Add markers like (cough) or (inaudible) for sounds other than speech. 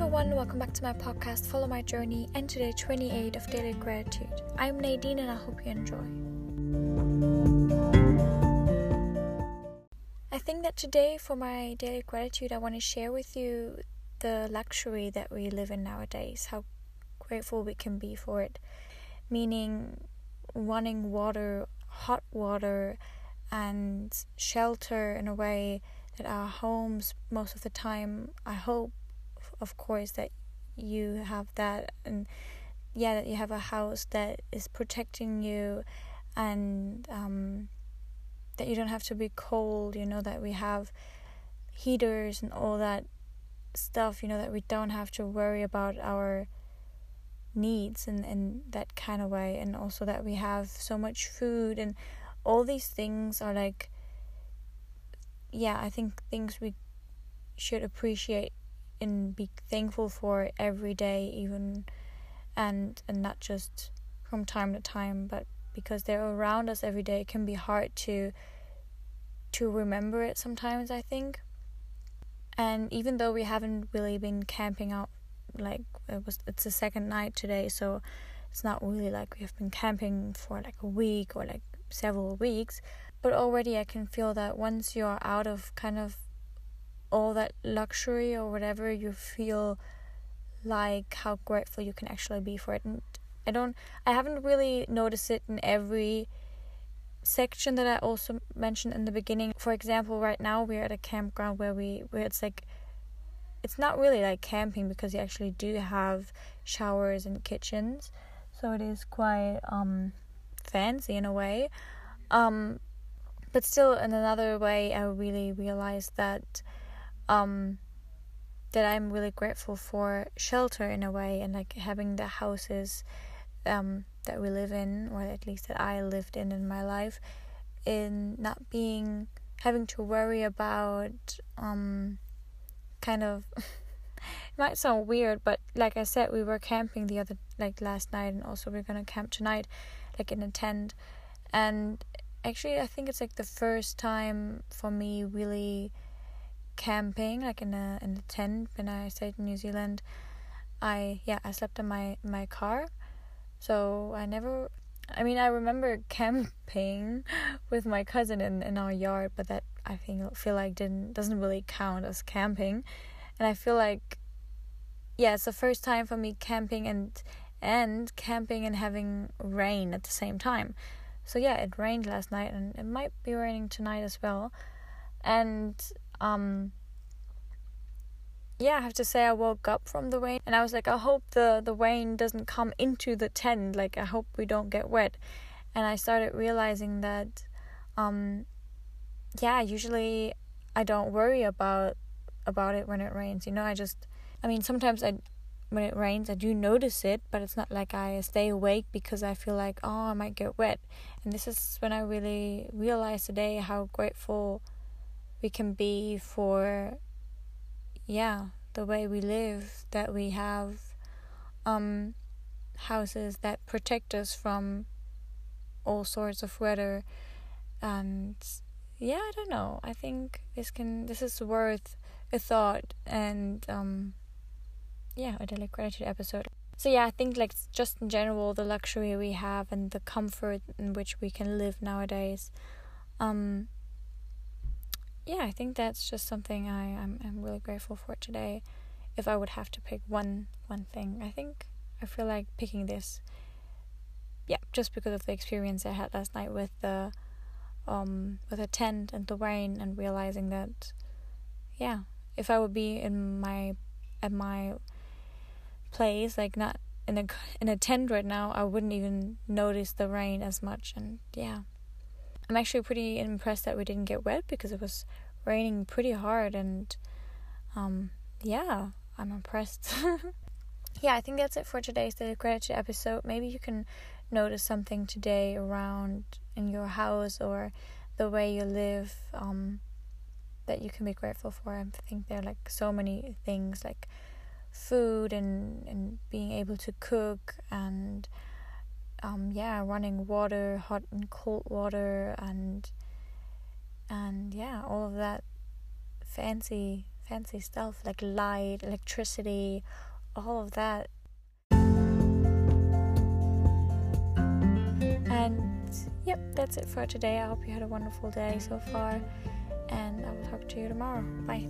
everyone, welcome back to my podcast, Follow My Journey, and today 28 of Daily Gratitude. I'm Nadine and I hope you enjoy. I think that today for my daily gratitude, I want to share with you the luxury that we live in nowadays, how grateful we can be for it. Meaning, running water, hot water, and shelter in a way that our homes, most of the time, I hope, of course, that you have that, and yeah, that you have a house that is protecting you, and um, that you don't have to be cold, you know, that we have heaters and all that stuff, you know, that we don't have to worry about our needs in, in that kind of way, and also that we have so much food, and all these things are like, yeah, I think things we should appreciate and be thankful for every day even and and not just from time to time but because they're around us every day it can be hard to to remember it sometimes i think. And even though we haven't really been camping out like it was it's the second night today so it's not really like we have been camping for like a week or like several weeks but already i can feel that once you're out of kind of all that luxury or whatever you feel like how grateful you can actually be for it. And i don't i haven't really noticed it in every section that i also mentioned in the beginning. For example right now we're at a campground where we where it's like it's not really like camping because you actually do have showers and kitchens. So it is quite um fancy in a way. Um but still in another way i really realized that um that I'm really grateful for shelter in a way and like having the houses um that we live in or at least that I lived in in my life in not being having to worry about um kind of (laughs) it might sound weird but like I said we were camping the other like last night and also we're to camp tonight like in a tent. And actually I think it's like the first time for me really camping like in a in a tent when I stayed in New Zealand I yeah I slept in my my car. So I never I mean I remember (laughs) camping with my cousin in, in our yard but that I think feel like didn't doesn't really count as camping. And I feel like yeah it's the first time for me camping and and camping and having rain at the same time. So yeah it rained last night and it might be raining tonight as well. And um yeah, I have to say I woke up from the rain and I was like, I hope the the rain doesn't come into the tent. Like I hope we don't get wet. And I started realizing that um yeah, usually I don't worry about about it when it rains. You know, I just I mean, sometimes I when it rains, I do notice it, but it's not like I stay awake because I feel like, oh, I might get wet. And this is when I really realized today how grateful we can be for yeah the way we live that we have um houses that protect us from all sorts of weather. And yeah i don't know. I think this can this is worth a thought and um yeah a daily gratitude episode. So yeah i think like just in general the luxury we have and the comfort in which we can live nowadays um yeah, I think that's just something I I'm I'm really grateful for today. If I would have to pick one one thing, I think I feel like picking this. Yeah, just because of the experience I had last night with the um with a tent and the rain and realizing that yeah, if I would be in my at my place like not in a in a tent right now, I wouldn't even notice the rain as much and yeah. I'm actually pretty impressed that we didn't get wet because it was raining pretty hard and um yeah, I'm impressed. (laughs) yeah, I think that's it for today's Daily Gratitude episode. Maybe you can notice something today around in your house or the way you live um that you can be grateful for. I think there are like so many things like food and and being able to cook and um, yeah, running water, hot and cold water, and and yeah, all of that fancy fancy stuff like light, electricity, all of that. And yep, that's it for today. I hope you had a wonderful day so far, and I will talk to you tomorrow. Bye.